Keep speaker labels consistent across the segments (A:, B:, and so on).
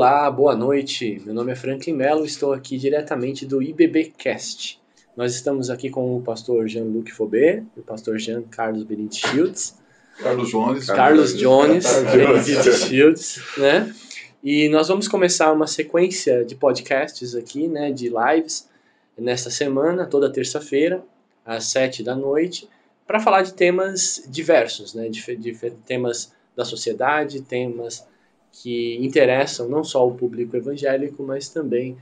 A: Olá, boa noite. Meu nome é Franklin Mello, estou aqui diretamente do IBBcast. Nós estamos aqui com o pastor Jean-Luc Fobé e o pastor Jean Carlos Benítez Shields.
B: Carlos Jones.
A: Carlos Jones, Benítez Shields, né? E nós vamos começar uma sequência de podcasts aqui, né, de lives, nesta semana, toda terça-feira, às sete da noite, para falar de temas diversos, né, de, de temas da sociedade, temas que interessam não só o público evangélico, mas também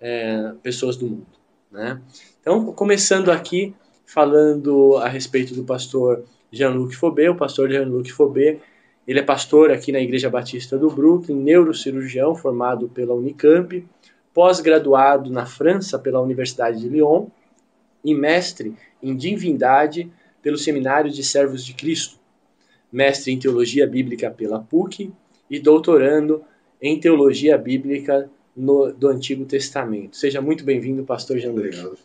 A: é, pessoas do mundo. Né? Então, começando aqui, falando a respeito do pastor Jean-Luc Fobé, o pastor Jean-Luc Fobé, ele é pastor aqui na Igreja Batista do Brooklyn, neurocirurgião formado pela Unicamp, pós-graduado na França pela Universidade de Lyon e mestre em divindade pelo Seminário de Servos de Cristo, mestre em teologia bíblica pela PUC e doutorando em teologia bíblica no, do Antigo Testamento. Seja muito bem-vindo, pastor Jean Luc.
B: Obrigado,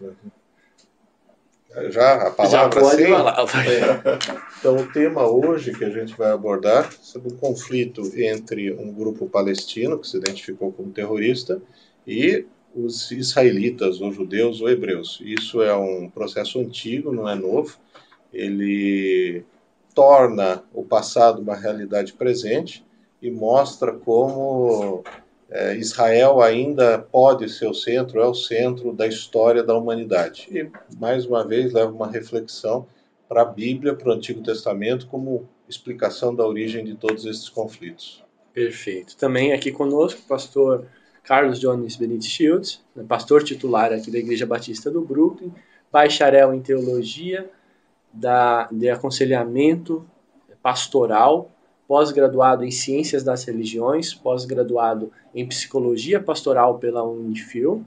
B: Já a palavra
A: Já pode
B: sim?
A: falar.
B: É. Então, o tema hoje que a gente vai abordar é sobre o conflito entre um grupo palestino, que se identificou como terrorista, e os israelitas, ou judeus, ou hebreus. Isso é um processo antigo, não é novo. Ele torna o passado uma realidade presente e mostra como é, Israel ainda pode ser o centro, é o centro da história da humanidade. E, mais uma vez, leva uma reflexão para a Bíblia, para o Antigo Testamento, como explicação da origem de todos esses conflitos.
A: Perfeito. Também aqui conosco pastor Carlos Jones Benítez Shields, né, pastor titular aqui da Igreja Batista do Brooklyn, bacharel em teologia, da, de aconselhamento pastoral pós-graduado em Ciências das Religiões, pós-graduado em Psicologia Pastoral pela Unifil,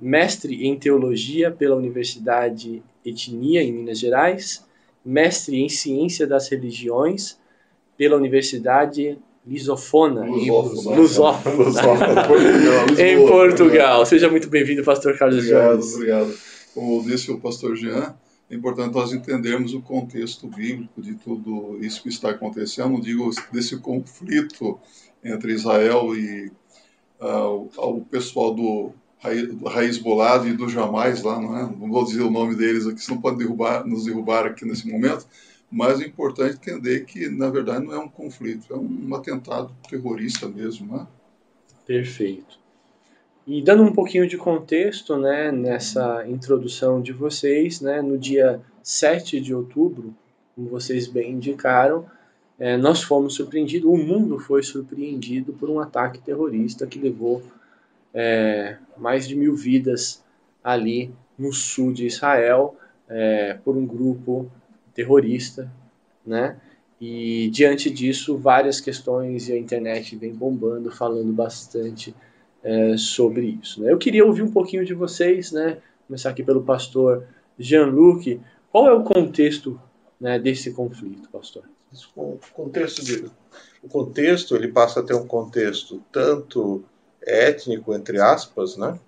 A: mestre em Teologia pela Universidade Etnia, em Minas Gerais, mestre em Ciência das Religiões pela Universidade Lisofona,
B: Lusófona.
A: em, Lusófona, em Portugal. Seja muito bem-vindo, pastor Carlos
C: Obrigado,
A: Jones.
C: obrigado. Como disse o pastor Jean, é importante nós entendermos o contexto bíblico de tudo isso que está acontecendo, não digo desse conflito entre Israel e uh, o pessoal do Raiz Bolado e do Jamais lá, não é? Não vou dizer o nome deles aqui, senão pode derrubar, nos derrubar aqui nesse momento, mas é importante entender que, na verdade, não é um conflito, é um atentado terrorista mesmo, né?
A: Perfeito. E dando um pouquinho de contexto né, nessa introdução de vocês, né, no dia 7 de outubro, como vocês bem indicaram, é, nós fomos surpreendidos, o mundo foi surpreendido por um ataque terrorista que levou é, mais de mil vidas ali no sul de Israel é, por um grupo terrorista, né? E diante disso, várias questões e a internet vem bombando, falando bastante é, sobre isso. Né? Eu queria ouvir um pouquinho de vocês, né? começar aqui pelo pastor Jean-Luc. Qual é o contexto né, desse conflito, pastor?
B: O contexto, de, o contexto ele passa a ter um contexto tanto étnico, entre aspas, né,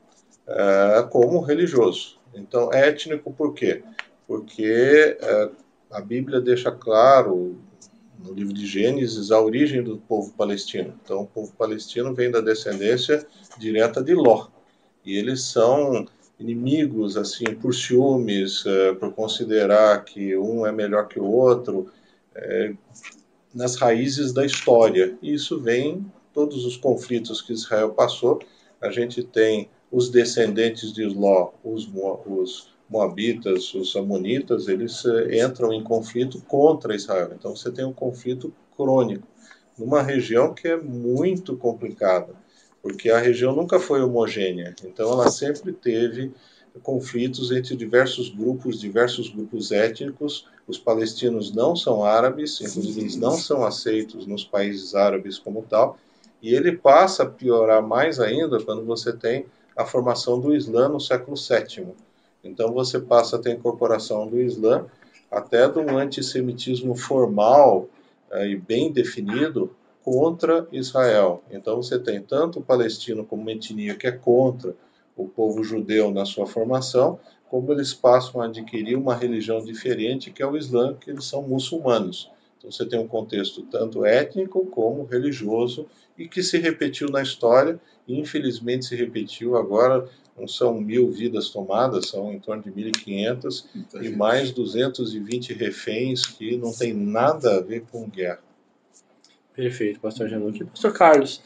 B: uh, como religioso. Então, étnico por quê? Porque uh, a Bíblia deixa claro, no livro de Gênesis a origem do povo palestino. Então, o povo palestino vem da descendência direta de Ló. E eles são inimigos, assim, por ciúmes, é, por considerar que um é melhor que o outro, é, nas raízes da história. E isso vem todos os conflitos que Israel passou. A gente tem os descendentes de Ló, os, os Moabitas, os Amonitas, eles eh, entram em conflito contra Israel. Então você tem um conflito crônico numa região que é muito complicada, porque a região nunca foi homogênea. Então ela sempre teve conflitos entre diversos grupos, diversos grupos étnicos. Os palestinos não são árabes, inclusive eles não são aceitos nos países árabes como tal. E ele passa a piorar mais ainda quando você tem a formação do Islã no século VII. Então você passa a ter a incorporação do Islã, até de um antissemitismo formal é, e bem definido contra Israel. Então você tem tanto o palestino como uma etnia que é contra o povo judeu na sua formação, como eles passam a adquirir uma religião diferente, que é o Islã, que eles são muçulmanos. Então você tem um contexto tanto étnico como religioso e que se repetiu na história, e infelizmente se repetiu agora. Não são mil vidas tomadas, são em torno de 1.500 e mais 220 reféns que não tem nada a ver com guerra.
A: Perfeito, pastor Januque. Pastor Carlos,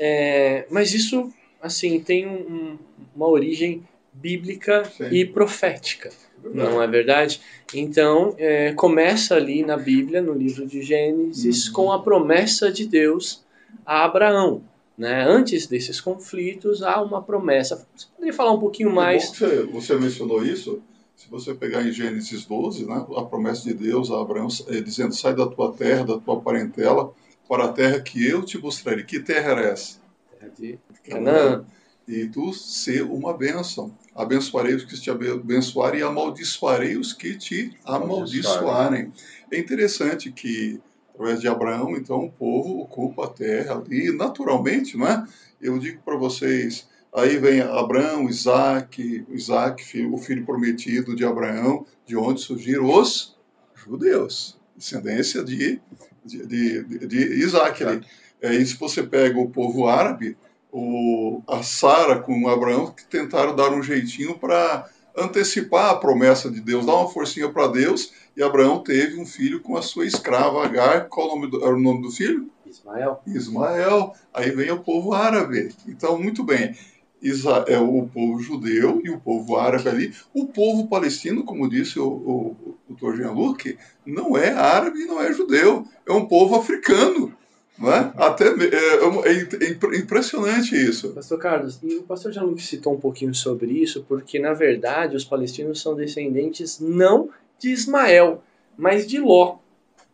A: é, mas isso, assim, tem um, uma origem bíblica Sim. e profética, não é verdade? Então, é, começa ali na Bíblia, no livro de Gênesis, uhum. com a promessa de Deus a Abraão. Né? Antes desses conflitos, há uma promessa. Você poderia falar um pouquinho mais?
C: Você, você, mencionou isso. Se você pegar em Gênesis 12, né, a promessa de Deus a Abraão, é, dizendo: sai da tua terra, da tua parentela, para a terra que eu te mostrarei. Que terra era essa? Terra de Canaã. E tu ser uma bênção. Abençoarei os que te abençoarem e amaldiçoarei os que te amaldiçoarem. É interessante que, através de Abraão, então, o povo ocupa a terra ali, naturalmente, não é? Eu digo para vocês, aí vem Abraão, Isaac, Isaac, o filho prometido de Abraão, de onde surgiram os judeus, descendência de de, de, de Isaac ali. É, e se você pega o povo árabe, o, a Sara com Abraão, que tentaram dar um jeitinho para antecipar a promessa de Deus, dar uma forcinha para Deus, e Abraão teve um filho com a sua escrava Agar. Qual o nome do, era o nome do filho?
A: Ismael.
C: Ismael. Aí vem o povo árabe. Então, muito bem. Israel, é o povo judeu e o povo árabe ali. O povo palestino, como disse o, o, o Dr. Jean-Luc, não é árabe e não é judeu, é um povo africano. Não é? Até, é, é, é impressionante isso.
A: Pastor Carlos, e o pastor Jean-Luc citou um pouquinho sobre isso, porque na verdade os palestinos são descendentes não de Ismael, mas de Ló.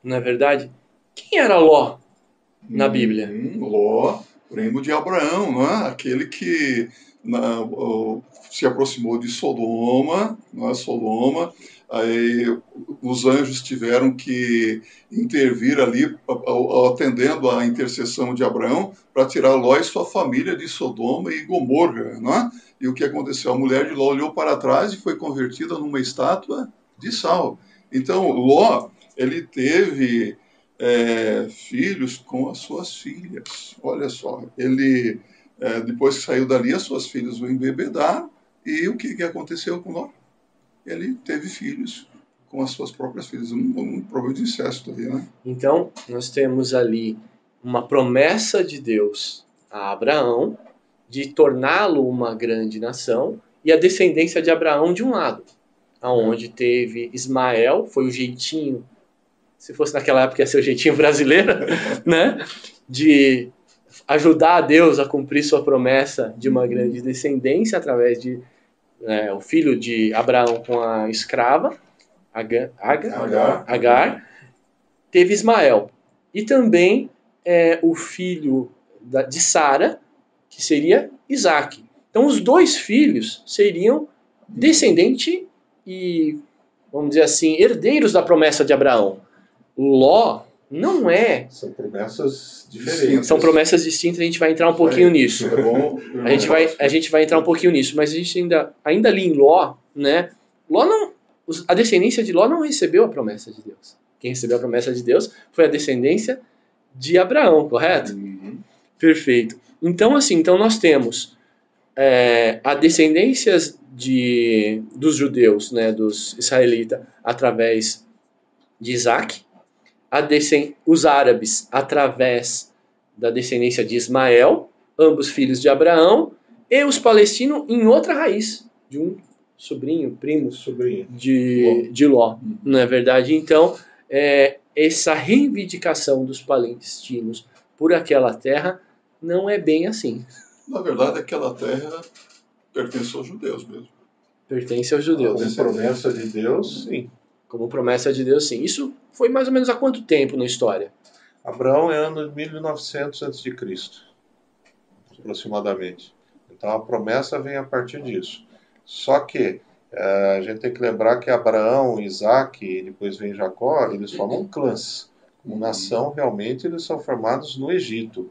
A: Não é verdade? Quem era Ló na hum, Bíblia?
C: Hum, Ló primo de Abraão, não é? aquele que na, se aproximou de Sodoma, não é? Sodoma, aí os anjos tiveram que intervir ali, atendendo à intercessão de Abraão, para tirar Ló e sua família de Sodoma e Gomorra, não é? E o que aconteceu? A mulher de Ló olhou para trás e foi convertida numa estátua de sal. Então, Ló, ele teve é, filhos com as suas filhas. Olha só, ele, é, depois que saiu dali, as suas filhas o embebedaram, e o que, que aconteceu com Ló? Ele teve filhos com as suas próprias filhas, um, um problema de incesto ali, né?
A: Então, nós temos ali uma promessa de Deus a Abraão de torná-lo uma grande nação e a descendência de Abraão de um lado, aonde teve Ismael, foi o jeitinho se fosse naquela época ia ser o jeitinho brasileiro, né? De ajudar a Deus a cumprir sua promessa de uma grande descendência através de é, o filho de Abraão com a escrava Agar, Agar, Agar teve Ismael e também é, o filho da, de Sara que seria Isaac. Então os dois filhos seriam descendente e vamos dizer assim herdeiros da promessa de Abraão. Ló não é.
B: São promessas diferentes.
A: São promessas distintas, a gente vai entrar um pouquinho é, nisso. É bom, a, gente vai, a gente vai entrar um pouquinho nisso, mas a gente ainda, ainda ali em Ló, né? Ló não. A descendência de Ló não recebeu a promessa de Deus. Quem recebeu a promessa de Deus foi a descendência de Abraão, correto? Uhum. Perfeito. Então, assim, então nós temos é, a descendência de, dos judeus, né, dos israelitas, através de Isaac, os árabes através da descendência de Ismael, ambos filhos de Abraão, e os palestinos em outra raiz, de um sobrinho, primo sobrinho. De, Ló. de Ló. Não é verdade? Então, é, essa reivindicação dos palestinos por aquela terra não é bem assim.
C: Na verdade, aquela terra pertence aos judeus mesmo.
A: Pertence aos judeus.
B: A promessa de Deus, sim.
A: Como promessa de Deus, sim. Isso foi mais ou menos há quanto tempo na história?
B: Abraão é ano de 1900 a.C., aproximadamente. Então a promessa vem a partir disso. Só que é, a gente tem que lembrar que Abraão, Isaac e depois vem Jacó, eles formam clãs. Como nação, realmente, eles são formados no Egito.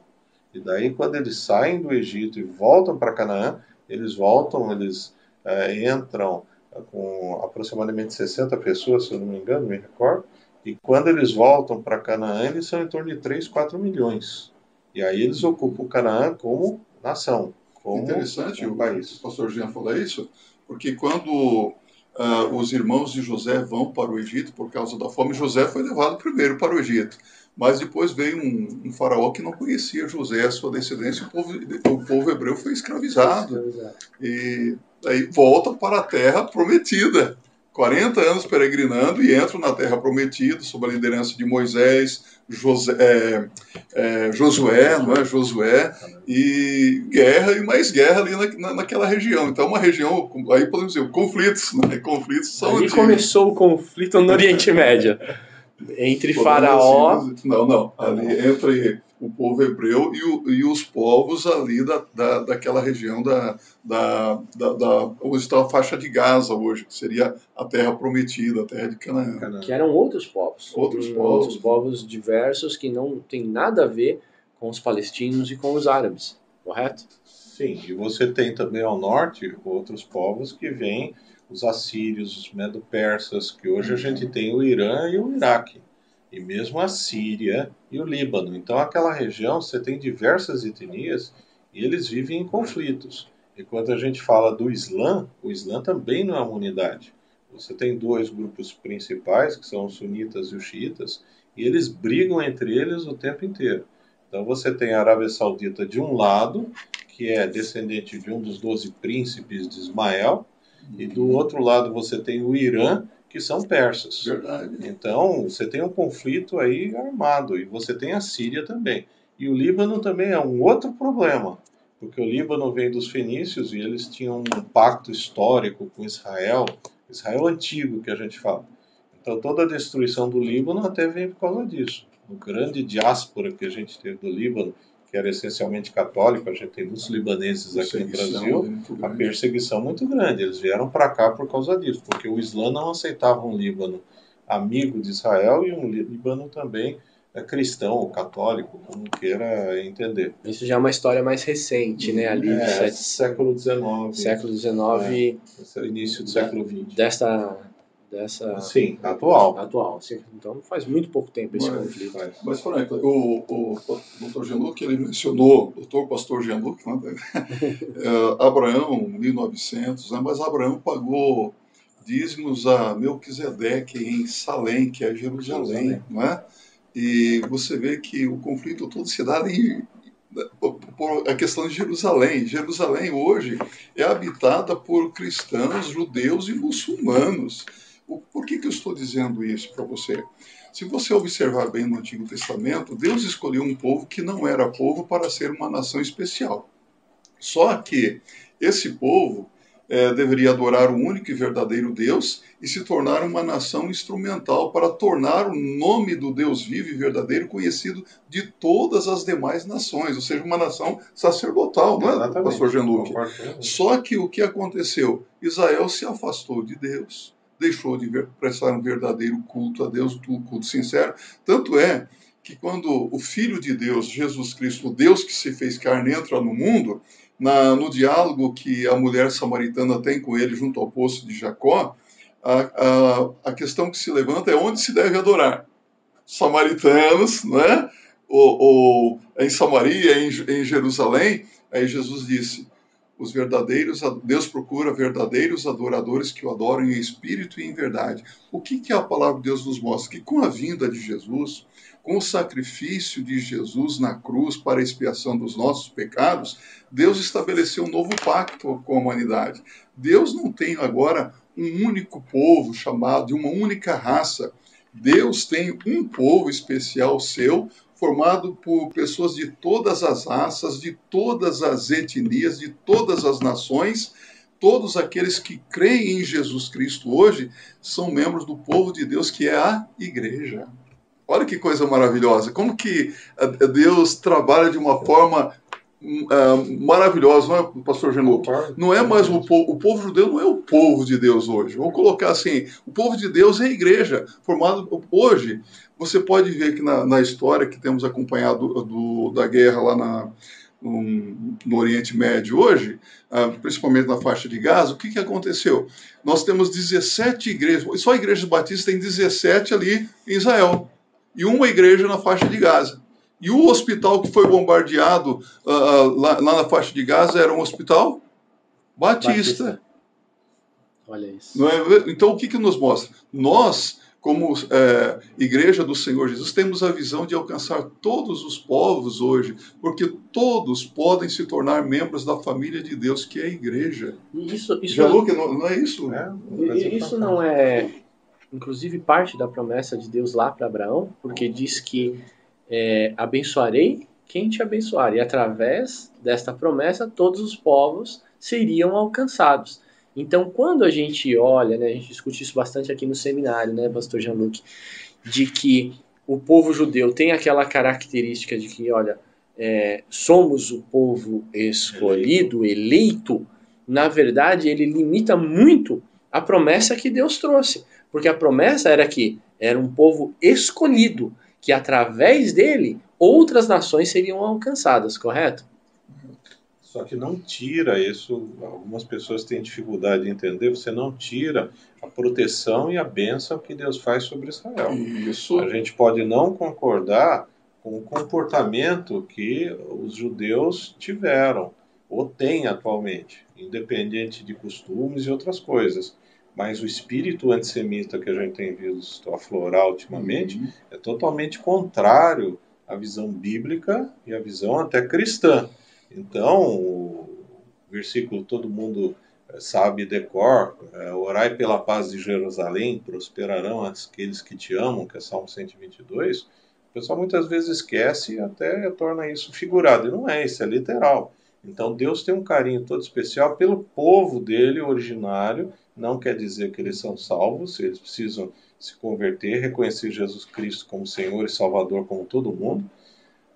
B: E daí, quando eles saem do Egito e voltam para Canaã, eles voltam, eles é, entram com aproximadamente 60 pessoas, se eu não me engano, me recordo, E quando eles voltam para Canaã, eles são em torno de 3, 4 milhões. E aí eles ocupam Canaã como nação. Como
C: Interessante um país. o pastor Jean falou isso, porque quando uh, os irmãos de José vão para o Egito por causa da fome, José foi levado primeiro para o Egito. Mas depois veio um, um faraó que não conhecia José, a sua descendência, e o povo, o povo hebreu foi escravizado. E aí volta para a terra prometida. 40 anos peregrinando e entram na terra prometida, sob a liderança de Moisés, José, é, é, Josué, não é? Josué, e guerra e mais guerra ali na, naquela região. Então, uma região, aí podemos dizer, conflitos, né? Conflitos são.
A: Aí começou o conflito no Oriente Médio. Entre Faraó.
C: Assim, não, não. Ali entre o povo hebreu e, o, e os povos ali da, da, daquela região da, da, da, da, onde está a faixa de Gaza hoje, que seria a terra prometida, a terra de Canaã.
A: Que eram outros povos.
C: Outros povos.
A: Outros povos diversos que não tem nada a ver com os palestinos e com os árabes, correto?
B: Sim, e você tem também ao norte outros povos que vêm, os assírios, os medo-persas, que hoje a gente tem o Irã e o Iraque e mesmo a Síria e o Líbano. Então, aquela região você tem diversas etnias e eles vivem em conflitos. E quando a gente fala do Islã, o Islã também não é uma unidade. Você tem dois grupos principais, que são os sunitas e os xiitas, e eles brigam entre eles o tempo inteiro. Então você tem a Arábia Saudita de um lado, que é descendente de um dos doze príncipes de Ismael, e do outro lado você tem o Irã, que são persas.
C: Verdade.
B: Então, você tem um conflito aí armado, e você tem a Síria também. E o Líbano também é um outro problema, porque o Líbano vem dos fenícios e eles tinham um pacto histórico com Israel, Israel antigo que a gente fala. Então, toda a destruição do Líbano até vem por causa disso. O grande diáspora que a gente teve do Líbano, que era essencialmente católico, a gente tem muitos libaneses aqui no Brasil, a perseguição muito grande. Eles vieram para cá por causa disso, porque o Islã não aceitava um Líbano amigo de Israel e um Líbano também é cristão ou católico, como queira entender.
A: Isso já é uma história mais recente, né? Ali
B: é, século XIX.
A: Século XIX.
B: É, início do século XX.
A: Desta dessa
B: sim atual
A: atual sim. então faz muito pouco tempo esse mas, conflito
C: mas, mas Frank, o, o, o Dr. Genuc ele mencionou doutor pastor Genuc né? é, Abraão 1900 né? mas Abraão pagou dízimos a Melquisedeque em Salém que é Jerusalém, Jerusalém. não é e você vê que o conflito todo se dá em por a questão de Jerusalém. Jerusalém hoje é habitada por cristãos, judeus e muçulmanos. Por que, que eu estou dizendo isso para você? Se você observar bem no Antigo Testamento, Deus escolheu um povo que não era povo para ser uma nação especial. Só que esse povo é, deveria adorar o único e verdadeiro Deus e se tornar uma nação instrumental para tornar o nome do Deus vivo e verdadeiro conhecido de todas as demais nações, ou seja, uma nação sacerdotal, não é, pastor Jean-Luc? Só que o que aconteceu? Israel se afastou de Deus deixou de prestar um verdadeiro culto a Deus, um culto sincero. Tanto é que quando o Filho de Deus, Jesus Cristo, Deus que se fez carne, entra no mundo, na, no diálogo que a mulher samaritana tem com ele junto ao poço de Jacó, a, a, a questão que se levanta é onde se deve adorar. Samaritanos, não é? Ou, ou em Samaria, em, em Jerusalém, aí Jesus disse: os verdadeiros, Deus procura verdadeiros adoradores que o adorem em espírito e em verdade. O que, que a palavra de Deus nos mostra? Que com a vinda de Jesus, com o sacrifício de Jesus na cruz para a expiação dos nossos pecados, Deus estabeleceu um novo pacto com a humanidade. Deus não tem agora um único povo chamado de uma única raça. Deus tem um povo especial seu, formado por pessoas de todas as raças, de todas as etnias, de todas as nações. Todos aqueles que creem em Jesus Cristo hoje são membros do povo de Deus, que é a igreja. Olha que coisa maravilhosa. Como que eh, Deus trabalha de uma forma uh, maravilhosa, não é, pastor Genuc? Não é mais o povo, o povo judeu não é o povo de Deus hoje. Vamos colocar assim, o povo de Deus é a igreja, formado hoje você pode ver que na, na história que temos acompanhado do, da guerra lá na, um, no Oriente Médio hoje, ah, principalmente na faixa de Gaza, o que, que aconteceu? Nós temos 17 igrejas, só igrejas batistas tem 17 ali em Israel, e uma igreja na faixa de Gaza. E o hospital que foi bombardeado uh, lá, lá, na faixa de Gaza era um hospital batista. batista.
A: Olha isso.
C: É? Então, o que, que nos mostra? Nós como é, igreja do Senhor Jesus, temos a visão de alcançar todos os povos hoje, porque todos podem se tornar membros da família de Deus, que é a igreja.
A: Isso, isso
C: Já não, não é isso?
A: É, isso não é, inclusive, parte da promessa de Deus lá para Abraão, porque diz que é, abençoarei quem te abençoar, e através desta promessa todos os povos seriam alcançados. Então, quando a gente olha, né, a gente discute isso bastante aqui no seminário, né, pastor Jean-Luc, de que o povo judeu tem aquela característica de que, olha, é, somos o povo escolhido, eleito, na verdade, ele limita muito a promessa que Deus trouxe. Porque a promessa era que era um povo escolhido, que através dele outras nações seriam alcançadas, correto?
B: Só que não tira isso, algumas pessoas têm dificuldade de entender, você não tira a proteção e a bênção que Deus faz sobre Israel.
C: Isso.
B: A gente pode não concordar com o comportamento que os judeus tiveram ou têm atualmente, independente de costumes e outras coisas. Mas o espírito antissemita que a gente tem visto aflorar ultimamente uhum. é totalmente contrário à visão bíblica e à visão até cristã. Então, o versículo todo mundo eh, sabe decor, é, orai pela paz de Jerusalém, prosperarão aqueles que te amam, que é Salmo 122, o pessoal muitas vezes esquece e até torna isso figurado, e não é, isso é literal. Então Deus tem um carinho todo especial pelo povo dele originário, não quer dizer que eles são salvos, eles precisam se converter, reconhecer Jesus Cristo como Senhor e Salvador como todo mundo,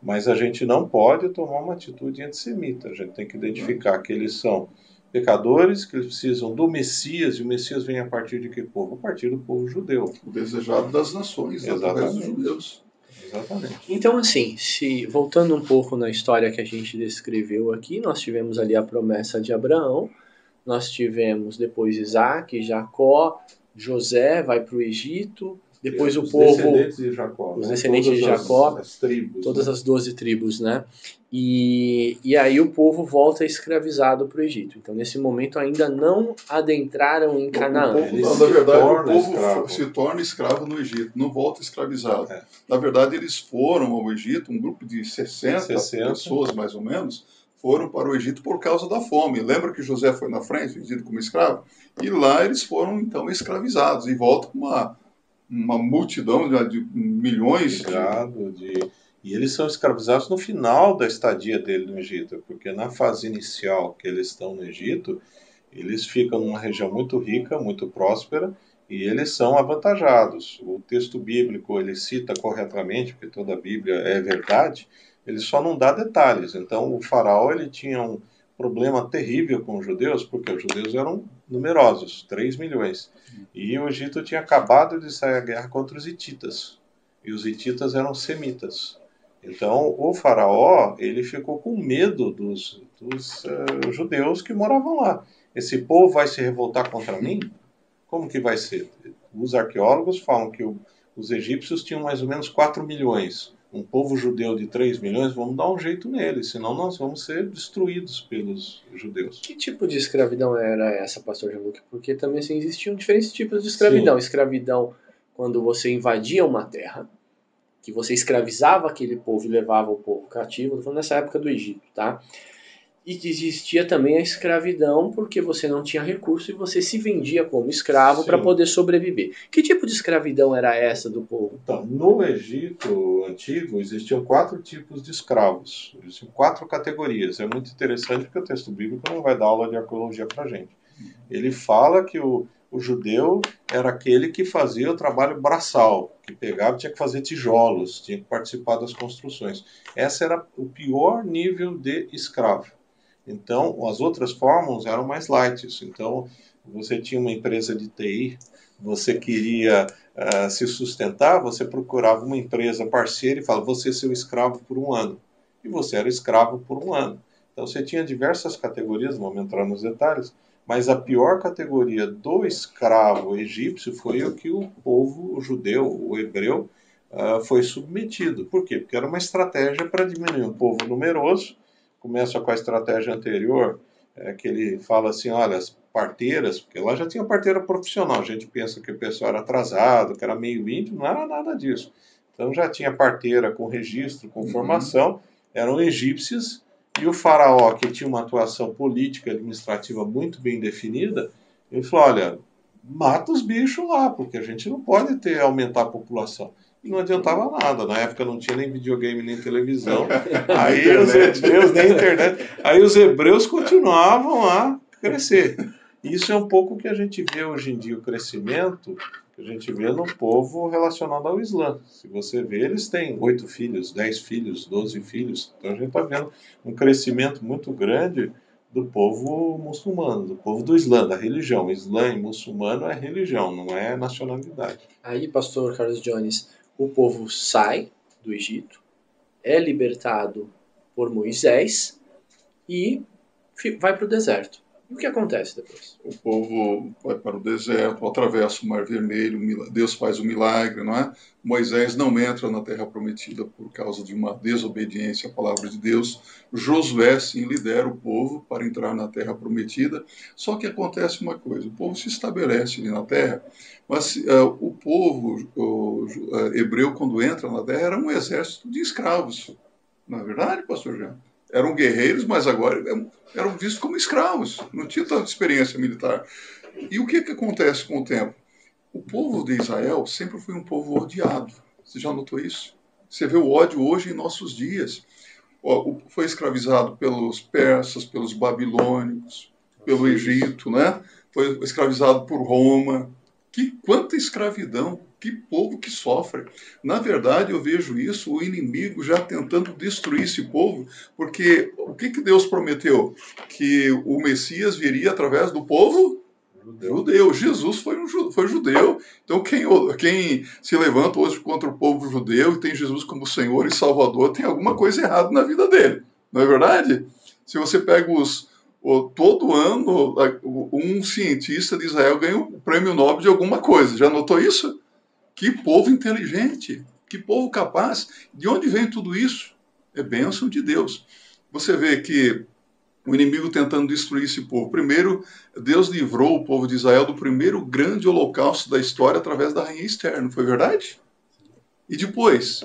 B: mas a gente não pode tomar uma atitude antissemita. A gente tem que identificar que eles são pecadores, que eles precisam do Messias, e o Messias vem a partir de que povo? A partir do povo judeu.
C: O desejado das nações, através dos judeus.
B: Exatamente.
A: Então, assim, se voltando um pouco na história que a gente descreveu aqui, nós tivemos ali a promessa de Abraão, nós tivemos depois Isaac, Jacó, José vai para o Egito, depois o povo.
B: Descendentes de Jacó.
A: Os né? descendentes de Jacó.
B: As, as tribos,
A: todas
B: né?
A: as doze tribos, né? E, e aí o povo volta escravizado para o Egito. Então, nesse momento, ainda não adentraram em Canaã.
C: Povo, não, na verdade, o povo escravo. se torna escravo no Egito, não volta escravizado. É. Na verdade, eles foram ao Egito, um grupo de 60, 60 pessoas, mais ou menos, foram para o Egito por causa da fome. Lembra que José foi na frente, vendido como escravo? E lá eles foram, então, escravizados e voltam com uma uma multidão de milhões
B: de... de... E eles são escravizados no final da estadia dele no Egito, porque na fase inicial que eles estão no Egito, eles ficam numa região muito rica, muito próspera, e eles são avantajados. O texto bíblico ele cita corretamente, porque toda a Bíblia é verdade, ele só não dá detalhes. Então o faraó ele tinha um problema terrível com os judeus, porque os judeus eram numerosos, 3 milhões. E o Egito tinha acabado de sair a guerra contra os hititas. E os hititas eram semitas. Então, o faraó, ele ficou com medo dos, dos uh, judeus que moravam lá. Esse povo vai se revoltar contra mim? Como que vai ser? Os arqueólogos falam que o, os egípcios tinham mais ou menos 4 milhões um povo judeu de 3 milhões, vamos dar um jeito nele, senão nós vamos ser destruídos pelos judeus.
A: Que tipo de escravidão era essa, pastor Jean-Luc? Porque também assim, existiam diferentes tipos de escravidão. Sim. Escravidão quando você invadia uma terra, que você escravizava aquele povo e levava o povo cativo, estou falando nessa época do Egito, tá? E existia também a escravidão porque você não tinha recurso e você se vendia como escravo para poder sobreviver. Que tipo de escravidão era essa do povo?
B: Então, no Egito antigo existiam quatro tipos de escravos, existiam quatro categorias. É muito interessante porque o texto bíblico não vai dar aula de arqueologia para gente. Ele fala que o, o judeu era aquele que fazia o trabalho braçal, que pegava tinha que fazer tijolos, tinha que participar das construções. Esse era o pior nível de escravo. Então, as outras fórmulas eram mais light. Então, você tinha uma empresa de TI, você queria uh, se sustentar, você procurava uma empresa parceira e falava, você é seu escravo por um ano. e você era escravo por um ano. Então você tinha diversas categorias, não vamos entrar nos detalhes, mas a pior categoria do escravo egípcio foi o que o povo judeu, o hebreu, uh, foi submetido. Por quê? Porque era uma estratégia para diminuir um povo numeroso. Começa com a estratégia anterior, é, que ele fala assim: olha, as parteiras, porque lá já tinha parteira profissional. A gente pensa que o pessoal era atrasado, que era meio índio, não era nada disso. Então já tinha parteira com registro, com uhum. formação, eram egípcios e o faraó, que tinha uma atuação política e administrativa muito bem definida, ele falou: olha, mata os bichos lá, porque a gente não pode ter aumentar a população. E não adiantava nada, na época não tinha nem videogame nem televisão, aí os hebreus nem internet, aí os hebreus continuavam a crescer. Isso é um pouco o que a gente vê hoje em dia, o crescimento que a gente vê no povo relacionado ao Islã. Se você vê, eles têm oito filhos, dez filhos, doze filhos. Então a gente está vendo um crescimento muito grande do povo muçulmano, do povo do Islã, da religião. Islã e muçulmano é religião, não é nacionalidade.
A: Aí, pastor Carlos Jones, o povo sai do Egito, é libertado por Moisés e vai para o deserto. O que acontece depois?
C: O povo vai para o deserto, atravessa o Mar Vermelho, Deus faz o milagre, não é? Moisés não entra na Terra Prometida por causa de uma desobediência à palavra de Deus. Josué sim lidera o povo para entrar na Terra Prometida. Só que acontece uma coisa: o povo se estabelece ali na Terra, mas uh, o povo uh, hebreu, quando entra na Terra, era um exército de escravos. Não é verdade, pastor Jean? Eram guerreiros, mas agora eram vistos como escravos, não tinha tanta experiência militar. E o que, que acontece com o tempo? O povo de Israel sempre foi um povo odiado. Você já notou isso? Você vê o ódio hoje em nossos dias. Foi escravizado pelos persas, pelos babilônicos, pelo Egito, né? Foi escravizado por Roma. Que quanta escravidão! Que povo que sofre. Na verdade, eu vejo isso, o inimigo já tentando destruir esse povo, porque o que, que Deus prometeu? Que o Messias viria através do povo judeu. Jesus foi, um, foi judeu. Então, quem, quem se levanta hoje contra o povo judeu e tem Jesus como Senhor e Salvador, tem alguma coisa errada na vida dele. Não é verdade? Se você pega os, todo ano um cientista de Israel ganha o prêmio Nobel de alguma coisa. Já notou isso? Que povo inteligente, que povo capaz. De onde vem tudo isso? É bênção de Deus. Você vê que o inimigo tentando destruir esse povo. Primeiro, Deus livrou o povo de Israel do primeiro grande holocausto da história através da rainha Esther, não foi verdade? E depois,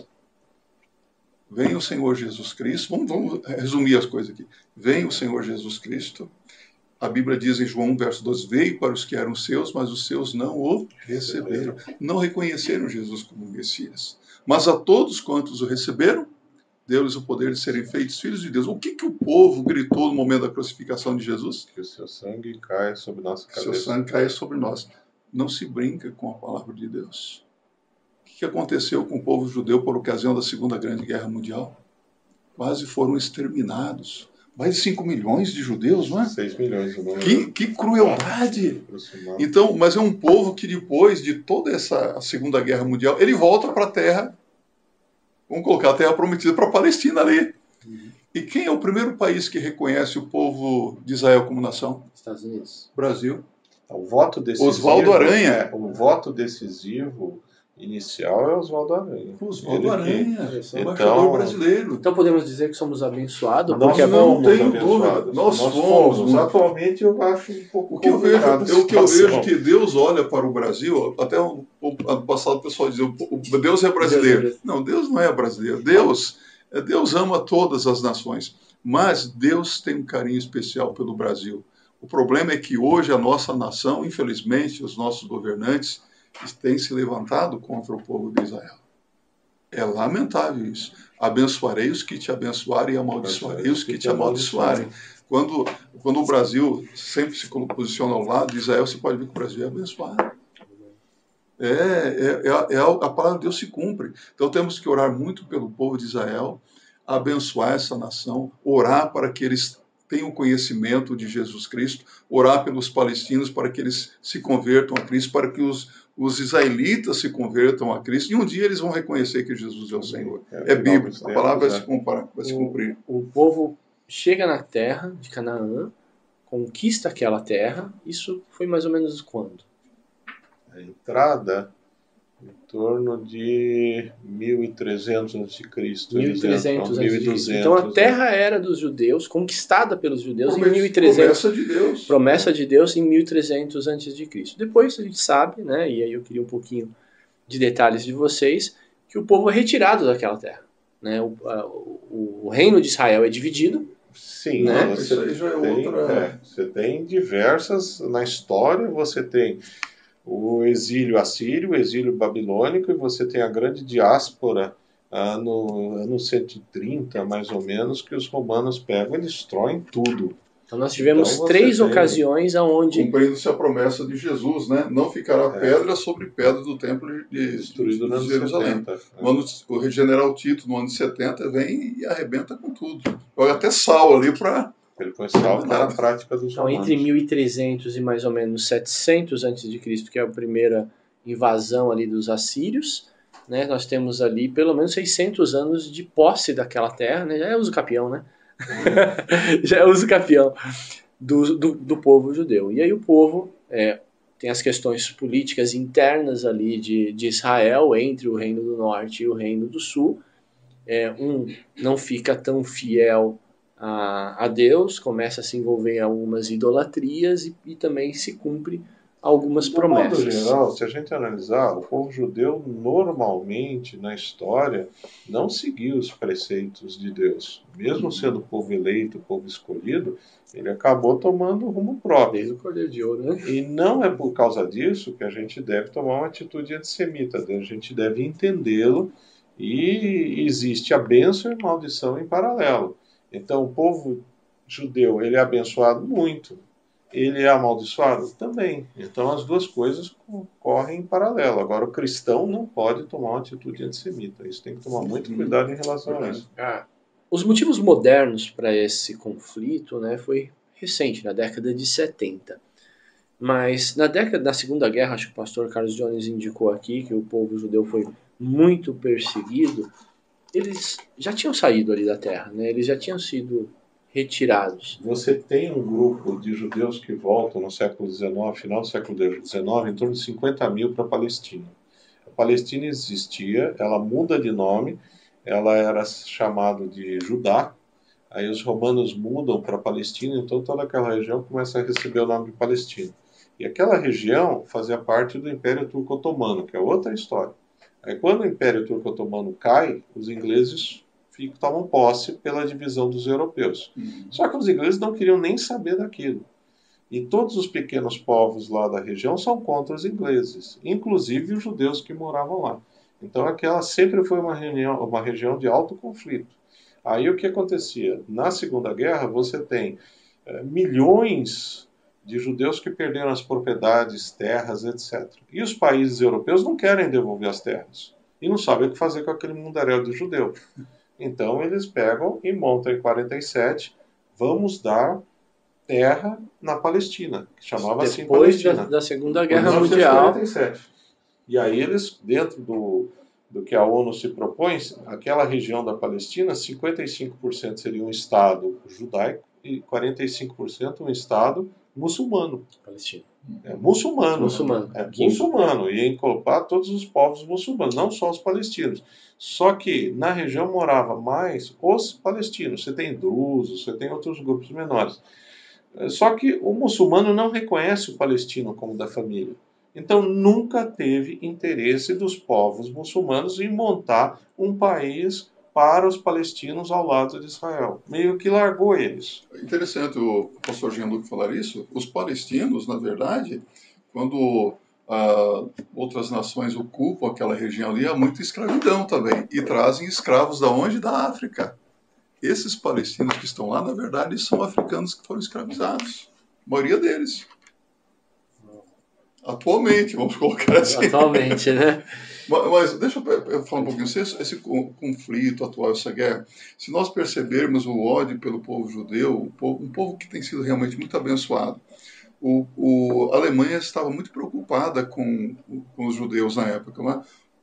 C: vem o Senhor Jesus Cristo. Vamos, vamos resumir as coisas aqui. Vem o Senhor Jesus Cristo, a Bíblia diz em João, verso 2: Veio para os que eram seus, mas os seus não o receberam. Não reconheceram Jesus como Messias. Mas a todos quantos o receberam, deu-lhes o poder de serem feitos filhos de Deus. O que, que o povo gritou no momento da crucificação de Jesus?
B: Que o seu sangue caia sobre nossa cabeça.
C: Que o seu sangue caia sobre nós. Não se brinca com a palavra de Deus. O que aconteceu com o povo judeu por ocasião da Segunda Grande Guerra Mundial? Quase foram exterminados mais de 5 milhões de judeus, não é?
B: 6 milhões.
C: Que, que crueldade! Então, mas é um povo que depois de toda essa Segunda Guerra Mundial, ele volta para a terra, vamos colocar a terra prometida para a Palestina ali. Uhum. E quem é o primeiro país que reconhece o povo de Israel como nação?
A: Estados Unidos.
C: Brasil.
B: O voto decisivo.
C: Oswaldo Aranha.
B: É, o voto decisivo inicial é Oswaldo Aranha.
C: Oswaldo Aranha, que, é embaixador então, brasileiro.
A: Então podemos dizer que somos abençoados?
C: Nós porque não é tenho dúvida. Nós, nós fomos. fomos.
B: Atualmente eu acho um pouco
C: o que eu vejo, o que eu vejo que Deus olha para o Brasil, até o ano passado o pessoal dizia, Deus é brasileiro. Deus é não, Deus não é brasileiro. Deus, é, Deus ama todas as nações, mas Deus tem um carinho especial pelo Brasil. O problema é que hoje a nossa nação, infelizmente, os nossos governantes, tem se levantado contra o povo de Israel. É lamentável isso. Abençoarei os que te abençoarem e amaldiçoarei os que te amaldiçoarem. Quando, quando o Brasil sempre se posiciona ao lado de Israel, você pode ver que o Brasil é abençoado. É, é, é, é, a palavra de Deus se cumpre. Então temos que orar muito pelo povo de Israel, abençoar essa nação, orar para que eles tenham conhecimento de Jesus Cristo, orar pelos palestinos para que eles se convertam a Cristo, para que os, os israelitas se convertam a Cristo e um dia eles vão reconhecer que Jesus é o Senhor. É, é bíblico, a palavra vai, se, comparar, vai se cumprir.
A: O, povo chega na terra de Canaã, conquista aquela terra, isso foi mais ou menos quando?
B: A entrada torno de 1300 a.C.
A: 1300 a.C. Então a terra era dos judeus, conquistada pelos judeus promessa, em 1300.
C: Promessa de Deus.
A: Promessa de Deus em 1300 a.C. Depois a gente sabe, né, e aí eu queria um pouquinho de detalhes de vocês, que o povo é retirado daquela terra. Né? O, a, o, o reino de Israel é dividido.
B: Sim, né? você, é tem, outra... é, você tem diversas na história, você tem o exílio assírio, o exílio babilônico, e você tem a grande diáspora ah, no ano 130, mais ou menos, que os romanos pegam e destroem tudo.
A: Então nós tivemos então, três tem... ocasiões aonde...
C: Cumprindo-se a promessa de Jesus, né? Não ficará é. pedra sobre pedra do templo de, Destruído de, de Jerusalém. 70, é. ano, o general Tito, no ano de 70, vem e arrebenta com tudo. Joga até sal ali para
B: ele foi salvo na prática dos
A: então, Entre 1300 e mais ou menos 700 a.C., que é a primeira invasão ali dos assírios, né, nós temos ali pelo menos 600 anos de posse daquela terra, né, já é uso capião, né? já é uso capião do, do, do, povo judeu. E aí o povo é, tem as questões políticas internas ali de, de Israel entre o reino do norte e o reino do sul. É, um não fica tão fiel a, a Deus, começa a se envolver em algumas idolatrias e, e também se cumpre algumas promessas.
B: No geral, se a gente analisar, o povo judeu normalmente na história não seguiu os preceitos de Deus. Mesmo sendo o povo eleito, povo escolhido, ele acabou tomando o rumo próprio.
A: Desde o Cordeiro de Ouro, né?
B: E não é por causa disso que a gente deve tomar uma atitude antissemita. A gente deve entendê-lo e existe a bênção e maldição em paralelo. Então, o povo judeu ele é abençoado muito. Ele é amaldiçoado também. Então, as duas coisas correm em paralelo. Agora, o cristão não pode tomar uma atitude antissemita. Isso tem que tomar muito cuidado em relação a isso.
A: Ah, os motivos modernos para esse conflito né, foi recente, na década de 70. Mas na década da Segunda Guerra, acho que o pastor Carlos Jones indicou aqui que o povo judeu foi muito perseguido eles já tinham saído ali da terra, né? Eles já tinham sido retirados.
B: Você tem um grupo de judeus que voltam no século XIX, final do século XIX, em torno de 50 mil para a Palestina. A Palestina existia, ela muda de nome, ela era chamada de Judá, aí os romanos mudam para a Palestina, então toda aquela região começa a receber o nome de Palestina. E aquela região fazia parte do Império Turco-Otomano, que é outra história. Aí, quando o Império Turco Otomano cai, os ingleses ficam, tomam posse pela divisão dos europeus. Uhum. Só que os ingleses não queriam nem saber daquilo. E todos os pequenos povos lá da região são contra os ingleses, inclusive os judeus que moravam lá. Então aquela sempre foi uma, reunião, uma região de alto conflito. Aí o que acontecia? Na Segunda Guerra você tem é, milhões de judeus que perderam as propriedades, terras, etc. E os países europeus não querem devolver as terras e não sabem o que fazer com aquele mundaréu de judeu. Então eles pegam e montam em 47, vamos dar terra na Palestina, que chamava
A: Depois
B: assim Palestina.
A: Da, da Segunda Guerra Mundial.
B: E aí eles, dentro do, do que a ONU se propõe, aquela região da Palestina, 55% seria um Estado judaico e 45% um Estado muçulmano.
A: Palestino.
B: É, muçulmano.
A: Muçulmano.
B: É, muçulmano. E encolpar todos os povos muçulmanos, não só os palestinos. Só que na região morava mais os palestinos. Você tem drusos, você tem outros grupos menores. É, só que o muçulmano não reconhece o palestino como da família. Então nunca teve interesse dos povos muçulmanos em montar um país para os palestinos ao lado de Israel. Meio que largou eles.
C: Interessante o pastor Jean Luc falar isso. Os palestinos, na verdade, quando ah, outras nações ocupam aquela região ali, há muita escravidão também. E trazem escravos da onde? Da África. Esses palestinos que estão lá, na verdade, são africanos que foram escravizados. A maioria deles. Atualmente, vamos colocar assim.
A: Atualmente, né?
C: Mas, deixa eu falar um pouquinho, esse, esse conflito atual, essa guerra, se nós percebermos o ódio pelo povo judeu, um povo, um povo que tem sido realmente muito abençoado, o, o, a Alemanha estava muito preocupada com, com os judeus na época, né?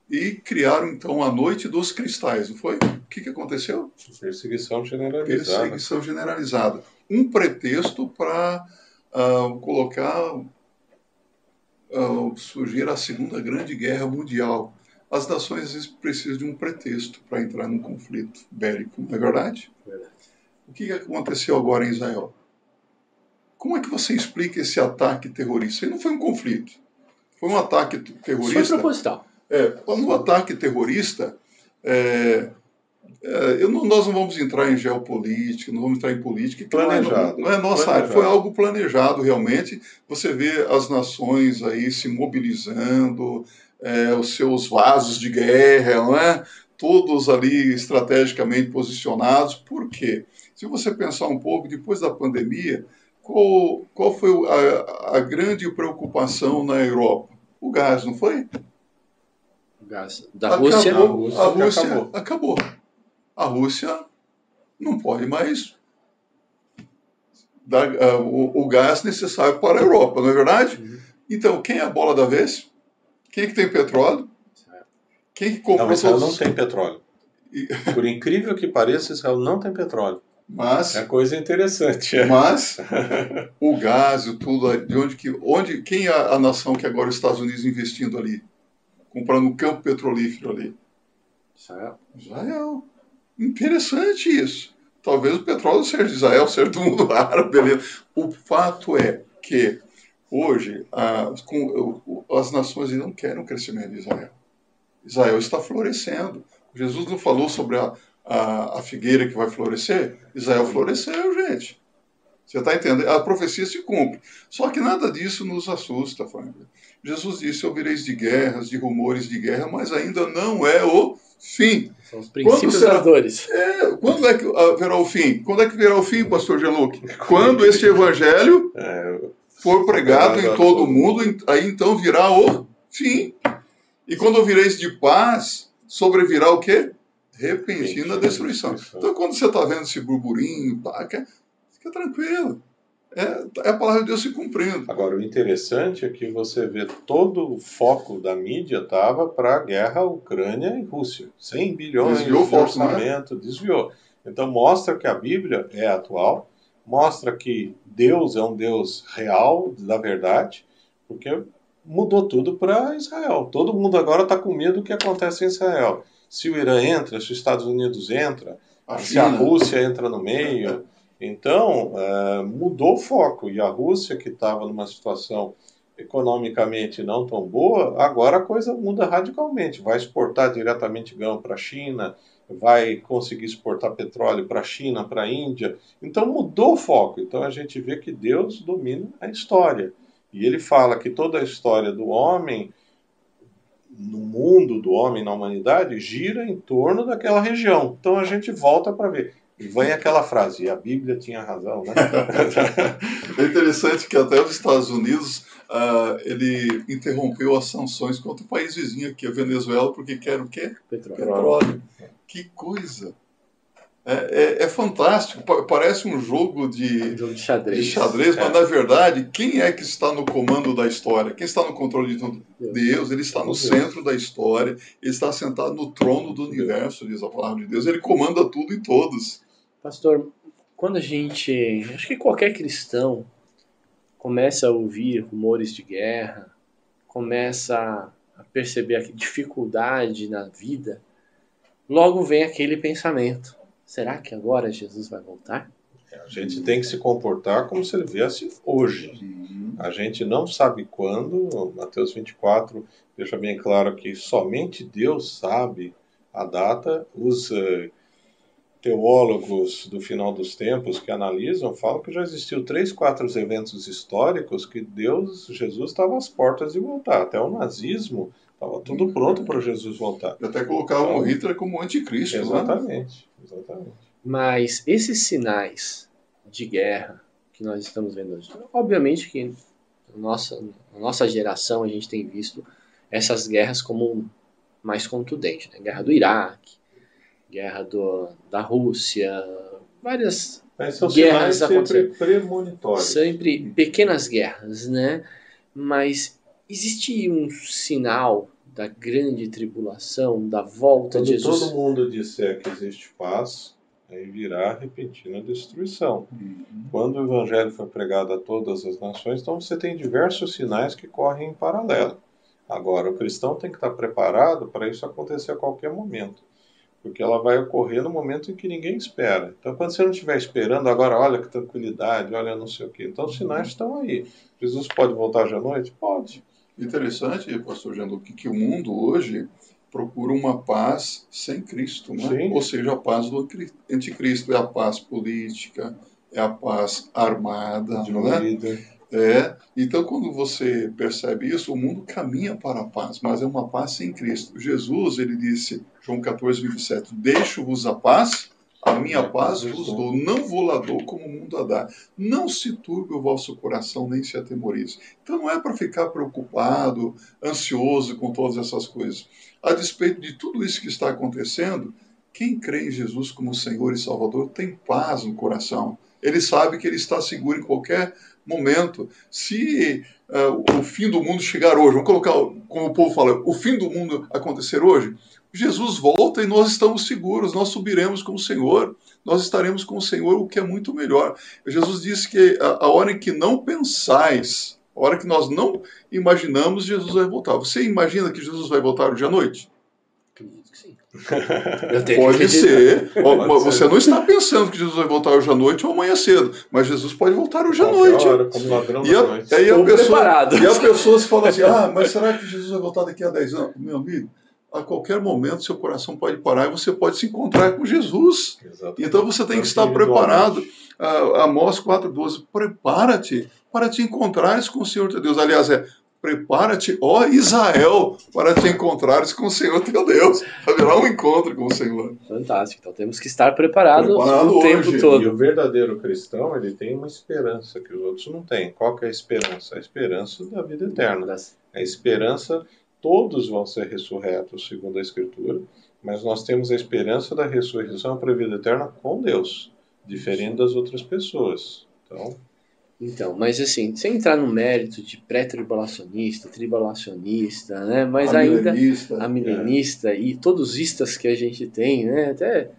C: e criaram então a Noite dos Cristais, não foi? O que, que aconteceu?
B: Perseguição generalizada.
C: Perseguição generalizada. Um pretexto para uh, colocar, uh, surgir a Segunda Grande Guerra Mundial. As nações precisam de um pretexto para entrar num conflito bélico, não é verdade? verdade. O que, aconteceu agora em Israel? Como é que você explica esse ataque terrorista? Isso não foi um conflito. Foi um ataque terrorista. Foi
A: proposital.
C: É, um ataque terrorista, é, é, eu não, nós não vamos entrar em geopolítica, não vamos entrar em política.
B: Planejado.
C: Não é, não é nossa planejado. área, foi algo planejado realmente. Você vê as nações aí se mobilizando, é, os seus vasos de guerra, não é? todos ali estrategicamente posicionados. Por quê? Se você pensar um pouco, depois da pandemia, qual, qual foi a, a grande preocupação na Europa? O gás, não foi?
A: gás da acabou, Rússia.
C: A Rússia, a Rússia acabou. acabou. A Rússia não pode mais dar uh, o, o, gás necessário para a Europa, não é verdade? Uhum. Então, quem é a bola da vez? Quem é que tem petróleo? Quem que comprou
B: não, Israel todos... não tem petróleo. Por incrível que pareça, Israel não tem petróleo.
C: Mas
B: é coisa interessante. É.
C: Mas o gás e tudo, de onde que, onde, quem é a nação que agora os Estados Unidos investindo ali? comprando um campo petrolífero ali.
A: Israel.
C: Israel. Interessante isso. Talvez o petróleo seja de Israel, seja do mundo árabe, beleza. O fato é que hoje as, com, as nações não querem o crescimento de Israel. Israel está florescendo. Jesus não falou sobre a, a, a figueira que vai florescer? Israel floresceu, gente. Você está entendendo? A profecia se cumpre. Só que nada disso nos assusta, família. Jesus disse: ouvireis de guerras, de rumores de guerra, mas ainda não é o fim.
A: São os princípios será, das dores.
C: É, quando é que haverá o fim? Quando é que virá o fim, pastor Geluc? Quando este evangelho é, for pregado em todo o mundo, aí então virá o fim. E quando ouvireis de paz, sobrevirá o quê? Repentina destruição. Então, quando você está vendo esse burburinho, pá, Fica tranquilo. É, é, a palavra de Deus se cumprindo.
B: Agora, o interessante é que você vê todo o foco da mídia estava para a guerra Ucrânia e Rússia. 100 bilhões desviou de né? orçamento, né? desviou. Então, mostra que a Bíblia é atual, mostra que Deus é um Deus real, da verdade, porque mudou tudo para Israel. Todo mundo agora está com medo do que acontece em Israel. Se o Irã entra, se os Estados Unidos entra, a se a Rússia entra no meio então, é, mudou o foco. E a Rússia, que estava numa situação economicamente não tão boa, agora a coisa muda radicalmente. Vai exportar diretamente grão para a China, vai conseguir exportar petróleo para a China, para a Índia. Então mudou o foco. Então a gente vê que Deus domina a história. E ele fala que toda a história do homem no mundo, do homem na humanidade, gira em torno daquela região. Então a gente volta para ver. E vem aquela frase, e a Bíblia tinha razão, né?
C: é interessante que até os Estados Unidos, uh, ele interrompeu as sanções contra o país vizinho aqui, a Venezuela, porque quer o quê?
A: Petróleo.
C: Petróleo. Que coisa! É, é, é, fantástico, parece um jogo de,
A: um jogo de xadrez,
C: de xadrez mas é. na verdade, quem é que está no comando da história? Quem está no controle de tudo? Deus, ele está no centro da história, ele está sentado no trono do universo, diz a palavra de Deus, ele comanda tudo e todos.
A: Pastor, quando a gente, acho que qualquer cristão começa a ouvir rumores de guerra, começa a perceber a dificuldade na vida, logo vem aquele pensamento: será que agora Jesus vai voltar?
B: A gente tem que se comportar como se ele viesse hoje. A gente não sabe quando. Mateus 24 deixa bem claro que somente Deus sabe a data. Os uh, teólogos do final dos tempos que analisam falam que já existiu três, quatro eventos históricos que Deus, Jesus estava às portas de voltar. Até o nazismo estava tudo pronto para Jesus voltar.
C: E até colocavam então, Hitler como anticristo.
B: Exatamente, né? Exatamente.
A: Mas esses sinais de guerra que nós estamos vendo hoje, obviamente que na nossa, na nossa geração a gente tem visto essas guerras como mais contundentes. Né? Guerra do Iraque, guerra do, da Rússia, várias
B: Mas são
A: guerras
B: sinais sempre
A: acontecendo.
B: premonitórios.
A: Sempre pequenas guerras, né? Mas existe um sinal da grande tribulação, da volta
B: Quando
A: de Jesus?
B: todo mundo disser que existe paz, aí virá repentina destruição. Quando o evangelho foi pregado a todas as nações, então você tem diversos sinais que correm em paralelo. Agora, o cristão tem que estar preparado para isso acontecer a qualquer momento. Porque ela vai ocorrer no momento em que ninguém espera. Então, quando você não estiver esperando, agora, olha que tranquilidade, olha não sei o quê. Então, os sinais estão aí. Jesus pode voltar hoje à noite? Pode.
C: Interessante, pastor Jando, que, o mundo hoje procura uma paz sem Cristo, né? Ou seja, a paz do cri- anticristo é a paz política, é a paz armada,
B: um
C: é?
B: líder.
C: É, então quando você percebe isso, o mundo caminha para a paz, mas é uma paz sem Cristo. Jesus, ele disse, João 14, 27, deixo-vos a paz, a minha paz vos dou, não vou lá dou como o mundo a dá. Não se turbe o vosso coração, nem se atemorize. Então não é para ficar preocupado, ansioso com todas essas coisas. A despeito de tudo isso que está acontecendo, quem crê em Jesus como Senhor e Salvador tem paz no coração. Ele sabe que ele está seguro em qualquer momento. Se uh, o fim do mundo chegar hoje, vamos colocar, como o povo fala, o fim do mundo acontecer hoje, Jesus volta e nós estamos seguros, nós subiremos com o Senhor, nós estaremos com o Senhor, o que é muito melhor. Jesus disse que a, a hora em que não pensais, a hora que nós não imaginamos, Jesus vai voltar. Você imagina que Jesus vai voltar hoje à noite? Pode ser. Você não está pensando que Jesus vai voltar hoje à noite ou amanhã cedo, mas Jesus pode voltar hoje à noite.
B: hora,
C: E a,
B: noite.
C: aí a pessoa, e a pessoa se fala assim: ah, mas será que Jesus vai voltar daqui a 10 anos? Meu amigo, a qualquer momento seu coração pode parar e você pode se encontrar com Jesus.
B: Exatamente.
C: Então você tem que estar preparado. Ah, Amós 4,12: prepara-te para te encontrares com o Senhor teu Deus. Aliás, é prepara-te, ó Israel, para te encontrares com o Senhor teu Deus. Haverá um encontro com o Senhor.
A: Fantástico. Então temos que estar preparados
C: Preparado
A: o tempo
C: hoje.
B: E
A: todo.
B: o verdadeiro cristão, ele tem uma esperança que os outros não têm. Qual que é a esperança? A esperança da vida eterna. A esperança, todos vão ser ressurretos, segundo a Escritura, mas nós temos a esperança da ressurreição para a vida eterna com Deus, diferente das outras pessoas. Então,
A: Então, mas assim, sem entrar no mérito de pré-tribulacionista, tribulacionista, né? Mas ainda a milenista e todos os istas que a gente tem, né? Até,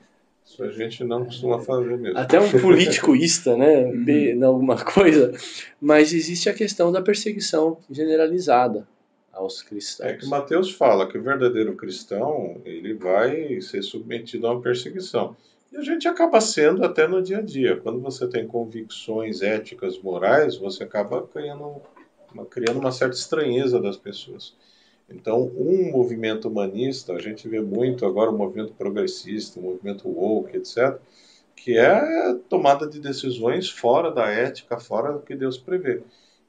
B: isso a gente não costuma fazer mesmo.
A: até um políticoísta, né?
C: Uhum.
A: Em alguma coisa. Mas existe a questão da perseguição generalizada aos cristãos.
B: É que Mateus fala que o verdadeiro cristão ele vai ser submetido a uma perseguição. E a gente acaba sendo até no dia a dia. Quando você tem convicções éticas, morais, você acaba criando uma, criando uma certa estranheza das pessoas. Então, um movimento humanista, a gente vê muito agora o movimento progressista, o movimento woke, etc., que é tomada de decisões fora da ética, fora do que Deus prevê.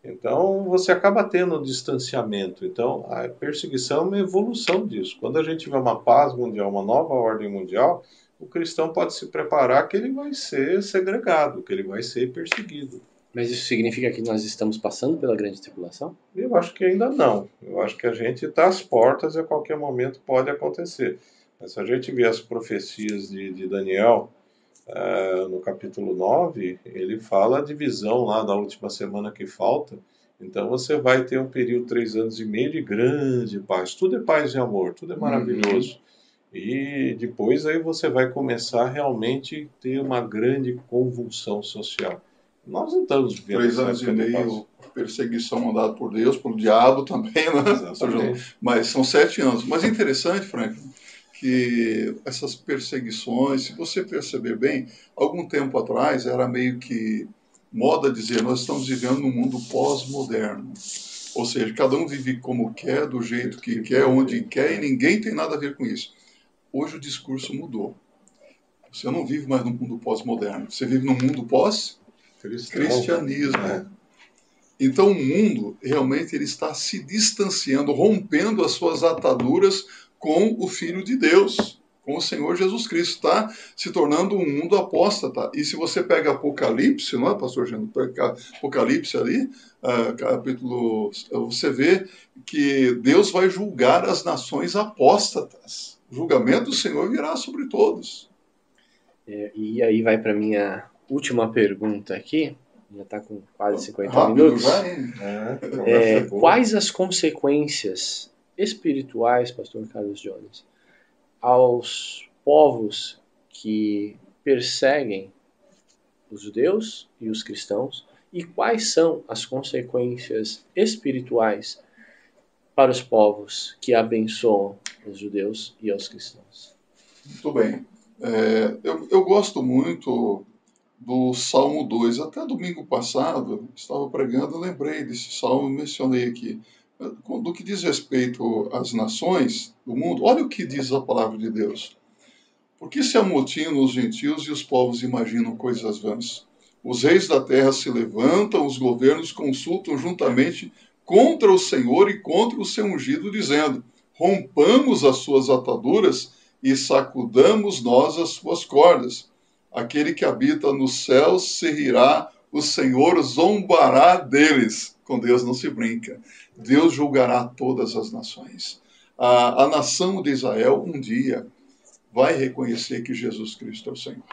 B: Então, você acaba tendo um distanciamento. Então, a perseguição é uma evolução disso. Quando a gente vê uma paz mundial, uma nova ordem mundial, o cristão pode se preparar que ele vai ser segregado, que ele vai ser perseguido.
A: Mas isso significa que nós estamos passando pela grande tribulação?
B: Eu acho que ainda não. Eu acho que a gente está às portas e a qualquer momento pode acontecer. Mas se a gente vê as profecias de, de Daniel, uh, no capítulo 9, ele fala a divisão lá da última semana que falta. Então você vai ter um período três anos e meio de grande paz. Tudo é paz e amor, tudo é maravilhoso. Uhum. E depois aí você vai começar a realmente ter uma grande convulsão social. Nós não estamos vivendo
C: Três anos e meio perseguição mandada por Deus, pelo diabo também, né? Mas são sete anos. Mas é interessante, Frank, que essas perseguições, se você perceber bem, algum tempo atrás era meio que moda dizer nós estamos vivendo num mundo pós-moderno. Ou seja, cada um vive como quer, do jeito que quer, onde quer, e ninguém tem nada a ver com isso. Hoje o discurso mudou. Você não vive mais num mundo pós-moderno, você vive num mundo pós-cristianismo. É. Então o mundo realmente ele está se distanciando, rompendo as suas ataduras com o Filho de Deus, com o Senhor Jesus Cristo, está se tornando um mundo apóstata. E se você pega Apocalipse, não é, pastor Geno? Pega Apocalipse ali, uh, capítulo, você vê que Deus vai julgar as nações apóstatas. O julgamento do Senhor virá sobre todos.
A: É, e aí vai para minha última pergunta aqui. Já está com quase 50
C: Rápido,
A: minutos.
C: vai.
B: É,
A: É, quais as consequências espirituais, Pastor Carlos Jones, aos povos que perseguem os judeus e os cristãos? E quais são as consequências espirituais para os povos que abençoam os judeus e aos cristãos?
C: Muito bem. É, eu, eu gosto muito do Salmo 2. Até domingo passado, estava pregando, lembrei desse salmo, mencionei aqui. Do que diz respeito às nações do mundo, olha o que diz a palavra de Deus. Porque se amotinam os gentios e os povos imaginam coisas vãs? Os reis da terra se levantam, os governos consultam juntamente contra o Senhor e contra o seu ungido, dizendo: Rompamos as suas ataduras e sacudamos nós as suas cordas. Aquele que habita nos céus se rirá, o Senhor zombará deles. Com Deus não se brinca. Deus julgará todas as nações. A, a nação de Israel um dia vai reconhecer que Jesus Cristo é o Senhor.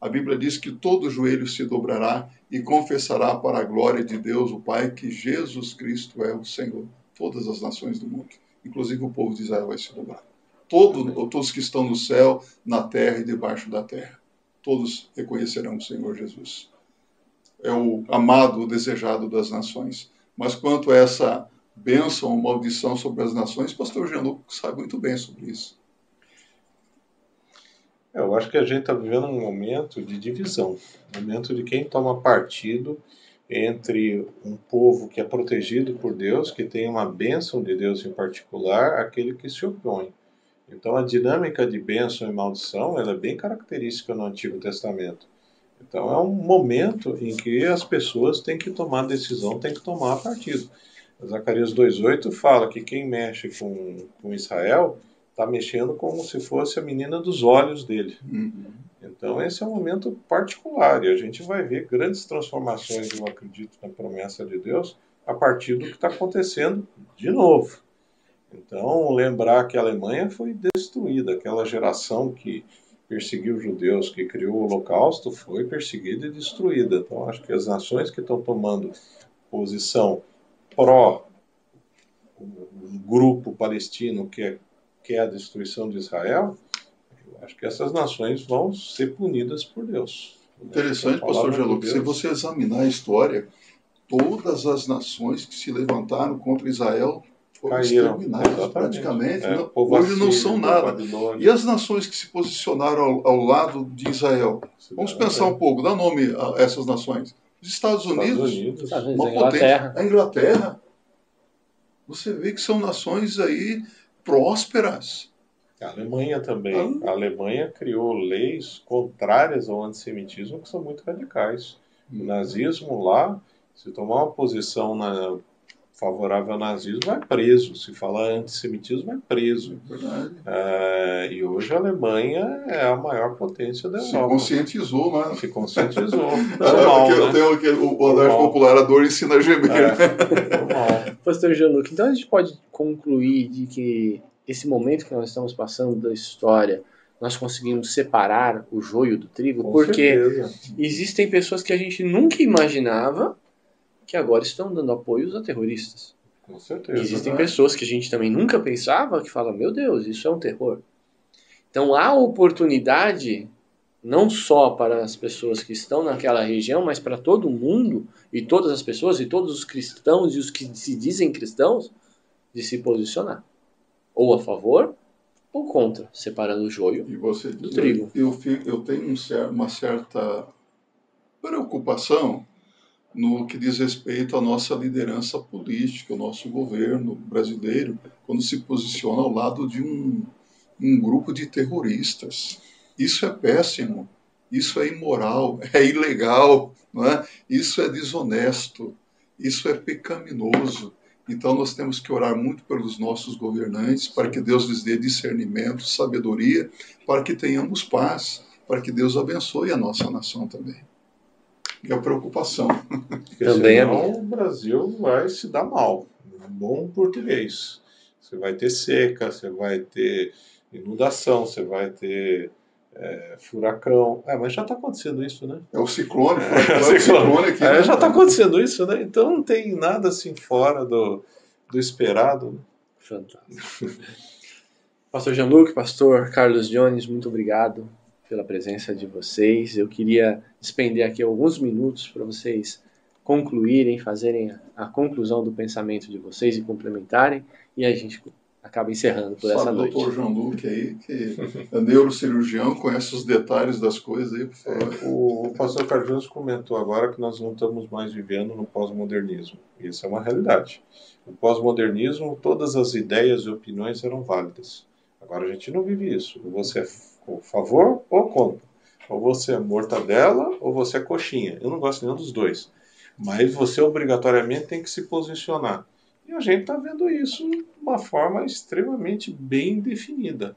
C: A Bíblia diz que todo joelho se dobrará e confessará para a glória de Deus, o Pai, que Jesus Cristo é o Senhor. Todas as nações do mundo, inclusive o povo de Israel, vai se dobrar. Todo, todos que estão no céu, na terra e debaixo da terra, todos reconhecerão o Senhor Jesus. É o amado, o desejado das nações. Mas quanto a essa bênção ou maldição sobre as nações, pastor Gianluco sabe muito bem sobre isso.
B: É, eu acho que a gente está vivendo um momento de divisão, um momento de quem toma partido entre um povo que é protegido por Deus, que tem uma bênção de Deus em particular, aquele que se opõe. Então a dinâmica de bênção e maldição ela é bem característica no Antigo Testamento. Então é um momento em que as pessoas têm que tomar decisão, têm que tomar partido. Zacarias 2,8 fala que quem mexe com, com Israel está mexendo como se fosse a menina dos olhos dele.
C: Uhum.
B: Então esse é um momento particular e a gente vai ver grandes transformações, eu acredito, na promessa de Deus a partir do que está acontecendo de novo. Então lembrar que a Alemanha foi destruída, aquela geração que perseguiu os judeus, que criou o Holocausto, foi perseguida e destruída. Então acho que as nações que estão tomando posição pró grupo palestino que é, que é a destruição de Israel, eu acho que essas nações vão ser punidas por Deus.
C: Interessante,
B: palavra
C: pastor Gianluco, se você examinar a história, todas as nações que se levantaram contra Israel foram
B: caíram.
C: exterminadas
B: Exatamente.
C: praticamente.
B: É,
C: Não-
B: povo
C: hoje não são nada. E as nações que se posicionaram ao, ao lado de Israel? Vamos pensar um pouco, dá nome a essas nações. Os Estados Unidos.
A: Estados Unidos,
C: uma
A: a Inglaterra.
C: potência. A Inglaterra. Você vê que são nações aí prósperas.
B: A Alemanha também.
C: Ah.
B: A Alemanha criou leis contrárias ao antissemitismo que são muito radicais. O nazismo lá, se tomar uma posição na- favorável ao nazismo, vai preso. Se falar antissemitismo, vai preso.
C: Verdade.
B: É, e hoje a Alemanha é a maior potência da
C: Se
B: Europa.
C: conscientizou, né?
B: Se conscientizou.
C: É,
B: Normal,
C: porque
B: né?
C: tem aquele- o andar popular, a dor ensina a gemer.
B: É, normal.
A: Pastor Januc, então a gente pode concluir de que esse momento que nós estamos passando da história, nós conseguimos separar o joio do trigo,
B: Com
A: porque
B: certeza.
A: existem pessoas que a gente nunca imaginava que agora estão dando apoios a terroristas.
B: Com certeza.
A: Existem
C: né?
A: pessoas que a gente também nunca pensava que falam, meu Deus, isso é um terror. Então há oportunidade não só para as pessoas que estão naquela região, mas para todo mundo e todas as pessoas e todos os cristãos e os que se dizem cristãos de se posicionar ou a favor ou contra, separando o joio.
C: E você,
A: Do trigo.
C: Eu, eu, eu tenho um uma certa preocupação no que diz respeito à nossa liderança política, o nosso governo brasileiro, quando se posiciona ao lado de um, um grupo de terroristas. Isso é péssimo, isso é imoral, é ilegal, é? isso é desonesto, isso é pecaminoso. Então nós temos que orar muito pelos nossos governantes, para que Deus lhes dê discernimento, sabedoria, para que tenhamos paz, para que Deus abençoe a nossa nação também. E a preocupação.
B: Porque
A: Também é
B: senão o Brasil vai se dar mal. Um bom português. Você vai ter seca, você vai ter inundação, você vai ter é, furacão. É, mas já está acontecendo isso, né?
C: É o ciclone, é, o ciclone aqui.
B: É, né? já está acontecendo isso, né? Então não tem nada assim fora do, do esperado. Né?
A: Fantástico. pastor Jean-Luc, pastor Carlos Jones, muito obrigado pela presença de vocês. Eu queria despender aqui alguns minutos para vocês concluírem, fazerem a conclusão do pensamento de vocês e complementarem, e a gente acaba encerrando por Sabe essa noite.
C: o doutor João Luque aí, que é neurocirurgião, conhece os detalhes das coisas aí, por favor.
B: É, o pastor Carlos comentou agora que nós não estamos mais vivendo no pós-modernismo. Isso é uma realidade. No pós-modernismo, todas as ideias e opiniões eram válidas. Agora a gente não vive isso. Você é a favor ou contra. Ou você é mortadela ou você é coxinha. Eu não gosto nenhum dos dois. Mas você obrigatoriamente tem que se posicionar. E a gente está vendo isso de uma forma extremamente bem definida.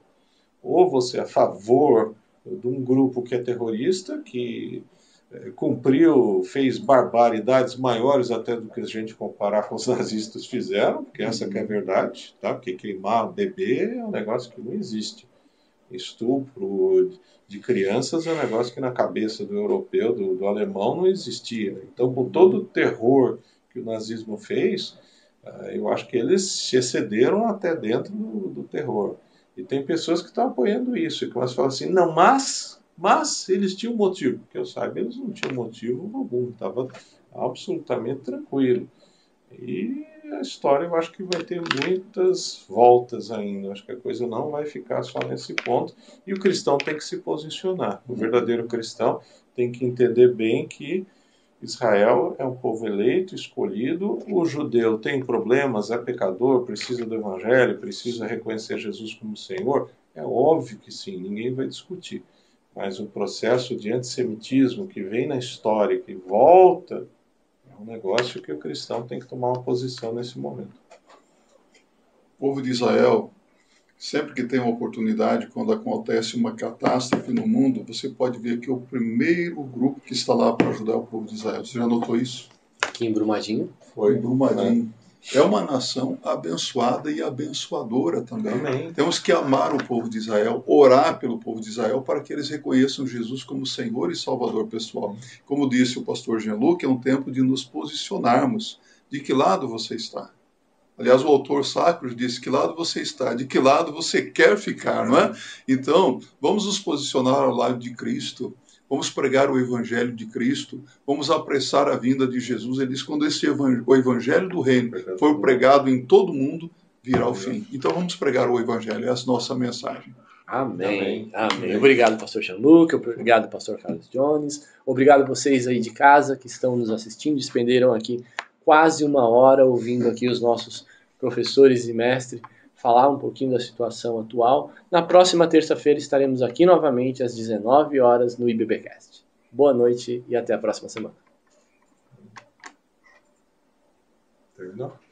B: Ou você é a favor de um grupo que é terrorista, que é, cumpriu, fez barbaridades maiores até do que a gente comparar com os nazistas fizeram, porque essa que é a verdade, tá? Porque queimar bebê é um negócio que não existe. Estupro de crianças é um negócio que na cabeça do europeu, do, do alemão, não existia. Então, com todo o terror que o nazismo fez, uh, eu acho que eles se excederam até dentro do, do terror. E tem pessoas que estão apoiando isso, e começam a falar assim, não, mas, mas eles tinham motivo. Que eu saiba, eles não tinham motivo algum, estava absolutamente tranquilo. E a história eu acho que vai ter muitas voltas ainda. Acho que a coisa não vai ficar só nesse ponto. E o cristão tem que se posicionar. O verdadeiro cristão tem que entender bem que Israel é um povo eleito, escolhido. O judeu tem problemas, é pecador, precisa do evangelho, precisa reconhecer Jesus como Senhor. É óbvio que sim, ninguém vai discutir. Mas o processo de antissemitismo que vem na história, que volta é um negócio que o cristão tem que tomar uma posição nesse momento.
C: O povo de Israel, sempre que tem uma oportunidade, quando acontece uma catástrofe no mundo, você pode ver que é o primeiro grupo que está lá para ajudar o povo de Israel. Você já notou isso?
A: Aqui em Brumadinho?
C: Foi. Em Brumadinho. É uma nação abençoada e abençoadora também. Amém. Temos que amar o povo de Israel, orar pelo povo de Israel para que eles reconheçam Jesus como Senhor e Salvador pessoal. Como disse o pastor Jean-Luc, é um tempo de nos posicionarmos. De que lado você está? Aliás, o autor sacro disse: que lado você está? De que lado você quer ficar, não é? Então, vamos nos posicionar ao lado de Cristo vamos pregar o Evangelho de Cristo, vamos apressar a vinda de Jesus. Ele diz: quando esse evangelho, o Evangelho do Reino for pregado em todo o mundo, virá o fim. Então vamos pregar o Evangelho, essa é a nossa mensagem.
A: Amém. Amém. Amém. Obrigado, pastor Jean-Luc. Obrigado, pastor Carlos Jones. Obrigado vocês aí de casa que estão nos assistindo. Despenderam aqui quase uma hora ouvindo aqui os nossos professores e mestres falar um pouquinho da situação atual. Na próxima terça-feira estaremos aqui novamente às 19 horas no IBBcast. Boa noite e até a próxima semana.
B: Terminou?